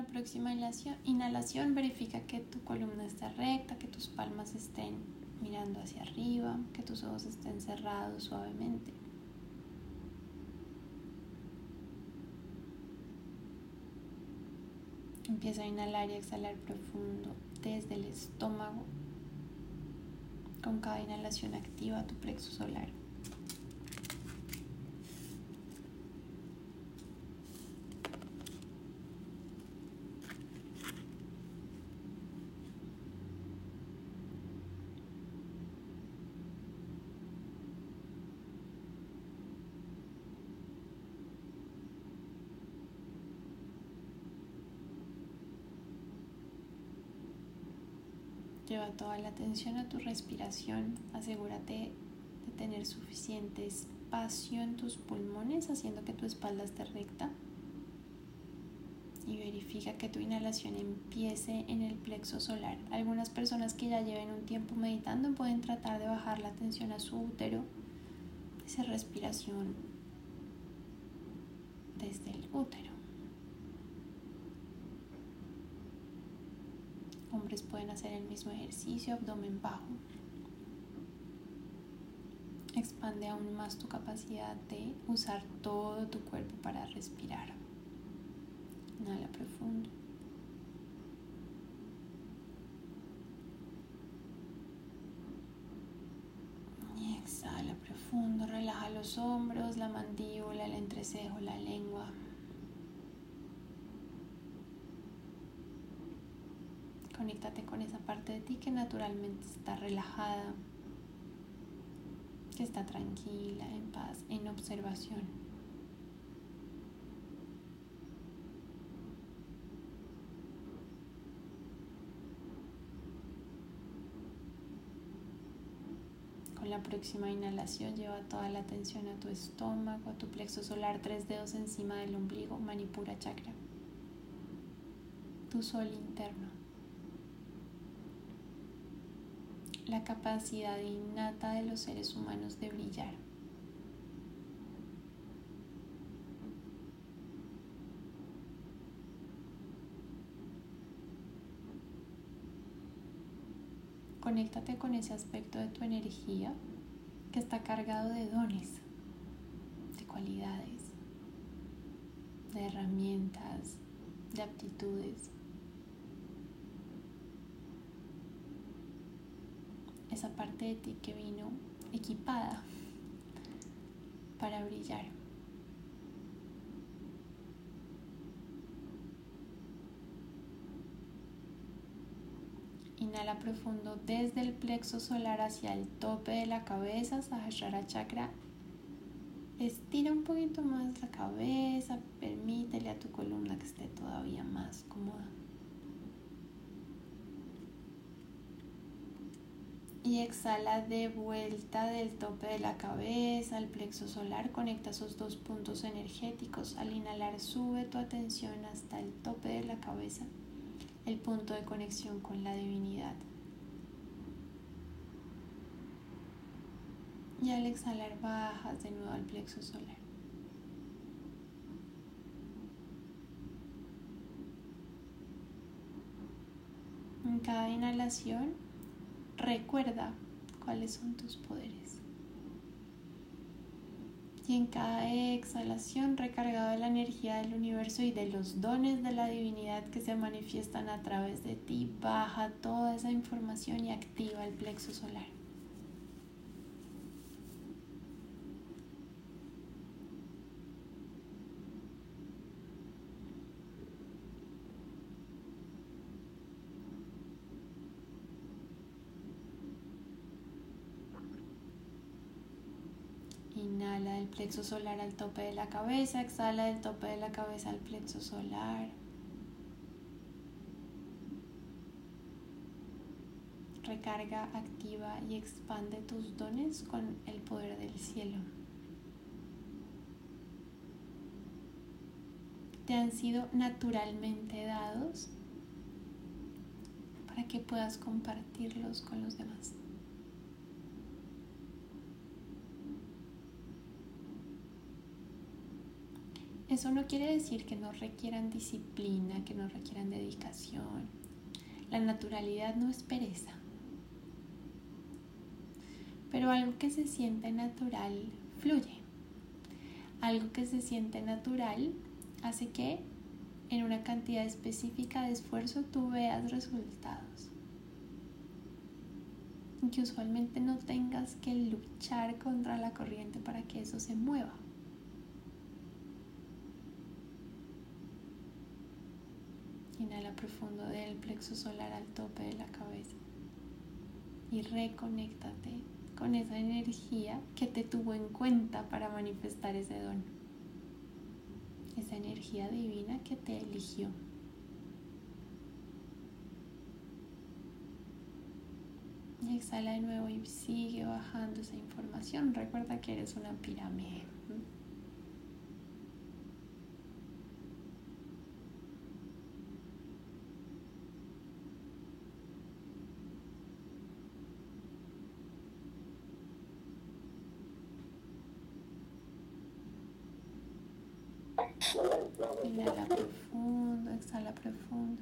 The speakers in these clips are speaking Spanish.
la próxima inhalación, verifica que tu columna esté recta, que tus palmas estén mirando hacia arriba, que tus ojos estén cerrados suavemente. Empieza a inhalar y exhalar profundo desde el estómago. Con cada inhalación activa tu plexo solar. Lleva toda la atención a tu respiración. Asegúrate de tener suficiente espacio en tus pulmones, haciendo que tu espalda esté recta. Y verifica que tu inhalación empiece en el plexo solar. Algunas personas que ya lleven un tiempo meditando pueden tratar de bajar la tensión a su útero. Esa respiración desde el útero. Pueden hacer el mismo ejercicio, abdomen bajo. Expande aún más tu capacidad de usar todo tu cuerpo para respirar. Inhala profundo. Y exhala profundo. Relaja los hombros, la mandíbula, el entrecejo, la lengua. Conéctate con esa parte de ti que naturalmente está relajada, que está tranquila, en paz, en observación. Con la próxima inhalación lleva toda la atención a tu estómago, a tu plexo solar, tres dedos encima del ombligo, manipura chakra, tu sol interno. La capacidad innata de los seres humanos de brillar. Conéctate con ese aspecto de tu energía que está cargado de dones, de cualidades, de herramientas, de aptitudes. Esa parte de ti que vino equipada para brillar. Inhala profundo desde el plexo solar hacia el tope de la cabeza, Sahasrara Chakra. Estira un poquito más la cabeza, permítele a tu columna que esté todavía más cómoda. Y exhala de vuelta del tope de la cabeza al plexo solar. Conecta esos dos puntos energéticos. Al inhalar sube tu atención hasta el tope de la cabeza, el punto de conexión con la divinidad. Y al exhalar bajas de nuevo al plexo solar. En cada inhalación recuerda cuáles son tus poderes. Y en cada exhalación recargado de la energía del universo y de los dones de la divinidad que se manifiestan a través de ti, baja toda esa información y activa el plexo solar. Inhala del plexo solar al tope de la cabeza, exhala del tope de la cabeza al plexo solar. Recarga, activa y expande tus dones con el poder del cielo. Te han sido naturalmente dados para que puedas compartirlos con los demás. Eso no quiere decir que no requieran disciplina, que no requieran dedicación. La naturalidad no es pereza. Pero algo que se siente natural fluye. Algo que se siente natural hace que en una cantidad específica de esfuerzo tú veas resultados. Que usualmente no tengas que luchar contra la corriente para que eso se mueva. Inhala profundo del plexo solar al tope de la cabeza y reconéctate con esa energía que te tuvo en cuenta para manifestar ese don. Esa energía divina que te eligió. Y exhala de nuevo y sigue bajando esa información. Recuerda que eres una pirámide. Inhala profundo, exhala profundo.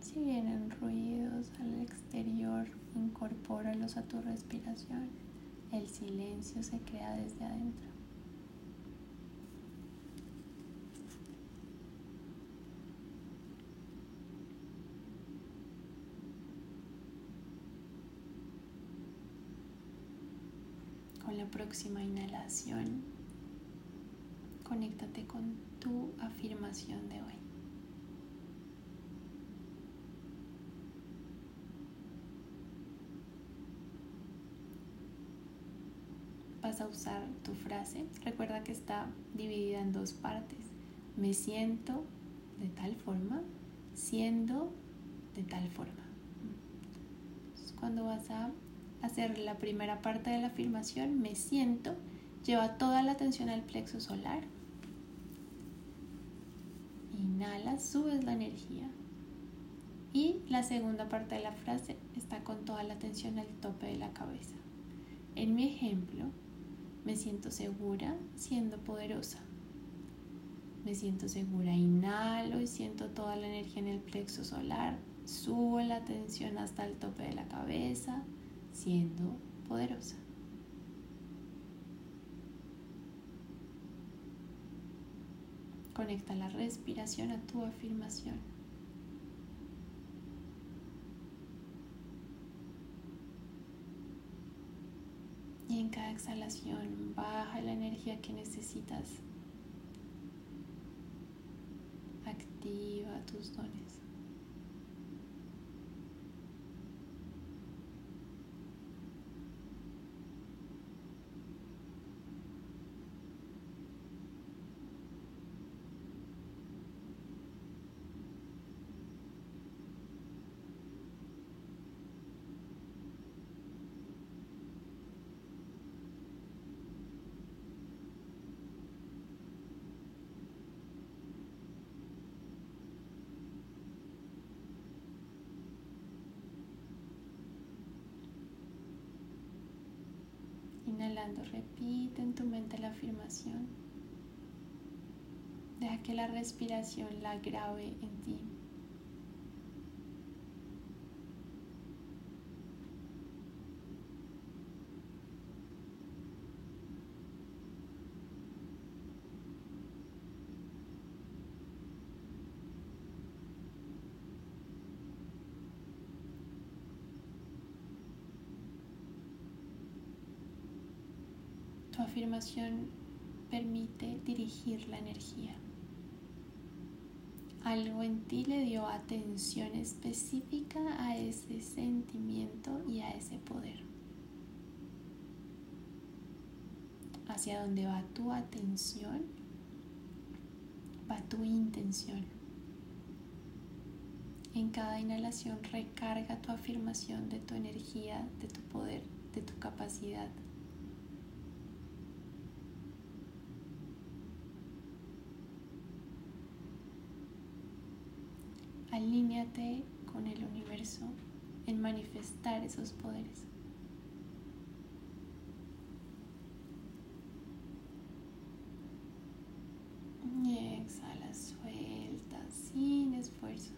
Si vienen ruidos al exterior, incorpóralos a tu respiración. El silencio se crea desde adentro. con la próxima inhalación, conéctate con tu afirmación de hoy. Vas a usar tu frase. Recuerda que está dividida en dos partes. Me siento de tal forma, siendo de tal forma. cuando vas a hacer la primera parte de la afirmación, me siento, lleva toda la atención al plexo solar. Inhala, subes la energía. Y la segunda parte de la frase está con toda la atención al tope de la cabeza. En mi ejemplo, me siento segura siendo poderosa. Me siento segura, inhalo y siento toda la energía en el plexo solar. Subo la atención hasta el tope de la cabeza siendo poderosa. Conecta la respiración a tu afirmación. Y en cada exhalación baja la energía que necesitas. Activa tus dones. Inhalando, repite en tu mente la afirmación. Deja que la respiración la grabe en ti. Tu afirmación permite dirigir la energía. Algo en ti le dio atención específica a ese sentimiento y a ese poder. Hacia donde va tu atención, va tu intención. En cada inhalación recarga tu afirmación de tu energía, de tu poder, de tu capacidad alíñate con el universo en manifestar esos poderes. Exhala, suelta sin esfuerzo.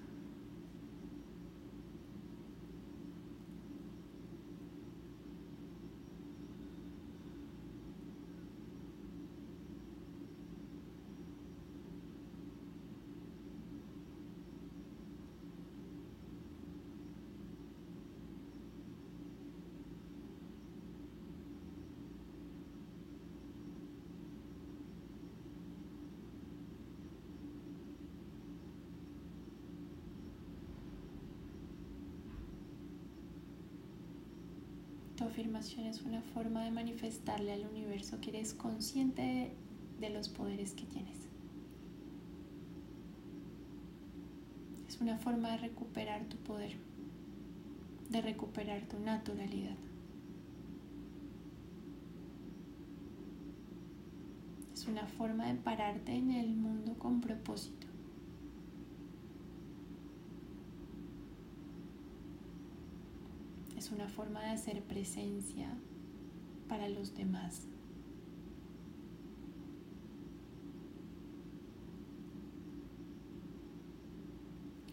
Tu afirmación es una forma de manifestarle al universo que eres consciente de, los poderes que tienes. Es una forma de recuperar tu poder, de recuperar tu naturalidad. Es una forma de pararte en el mundo con propósito. es una forma de hacer presencia para los demás.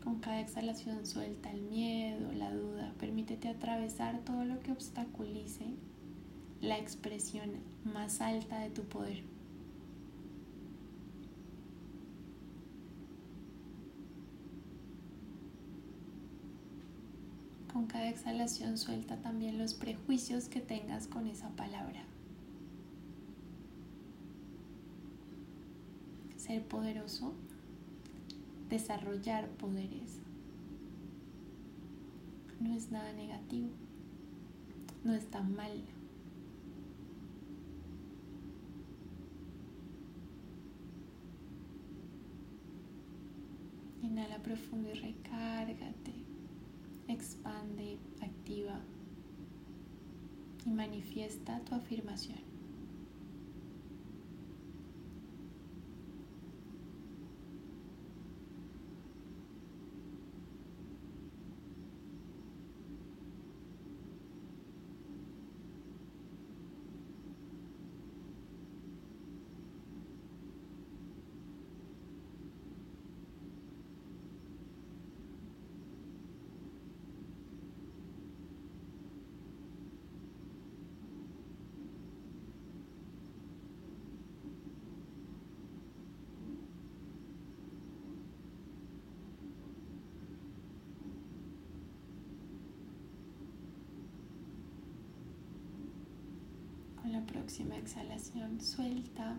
Con cada exhalación suelta el miedo, la duda, permítete atravesar todo lo que obstaculice la expresión más alta de tu poder. Con cada exhalación suelta también los prejuicios que tengas con esa palabra. Ser poderoso, desarrollar poderes, no es nada negativo, no está mal. Inhala profundo y recárgate expande, activa y manifiesta tu afirmación. la próxima exhalación suelta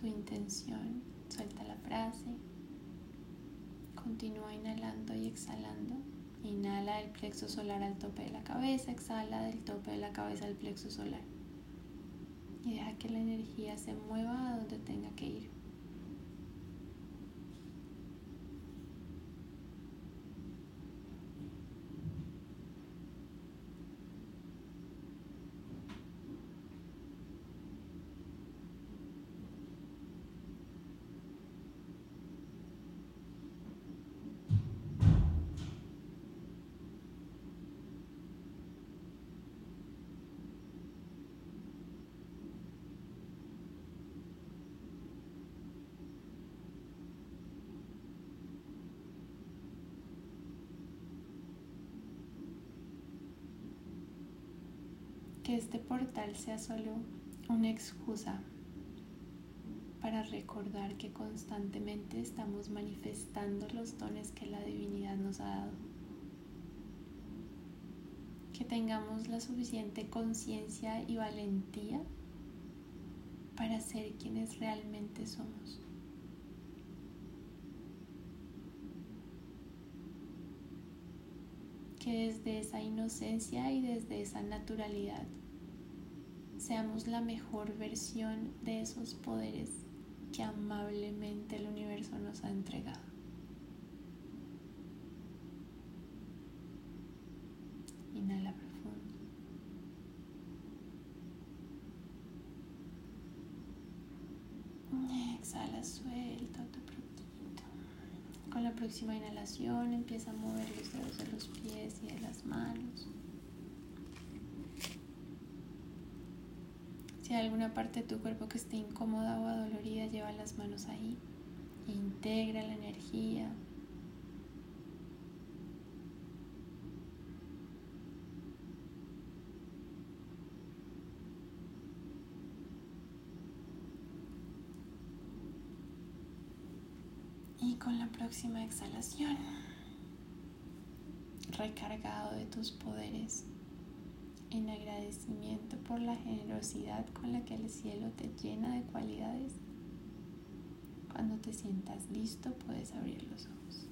tu intención, suelta la frase, continúa inhalando y exhalando. Inhala del plexo solar al tope de la cabeza, exhala del tope de la cabeza al plexo solar. Y deja que la energía se mueva a donde tenga que ir. Que este portal sea solo una excusa para recordar que constantemente estamos manifestando los dones que la divinidad nos ha dado. Que tengamos la suficiente conciencia y valentía para ser quienes realmente somos. Que desde esa inocencia y desde esa naturalidad seamos la mejor versión de esos poderes que amablemente el universo nos ha entregado. Inhala profundo. Exhala, suelta poquito. Con la próxima inhalación empieza a mover los dedos de los pies y de las manos. Si hay alguna parte de tu cuerpo que esté incómoda o adolorida, lleva las manos ahí. Integra la energía. Y con la próxima exhalación, recargado de tus poderes, en agradecimiento por la generosidad con la que el cielo te llena de cualidades. Cuando te sientas listo puedes abrir los ojos.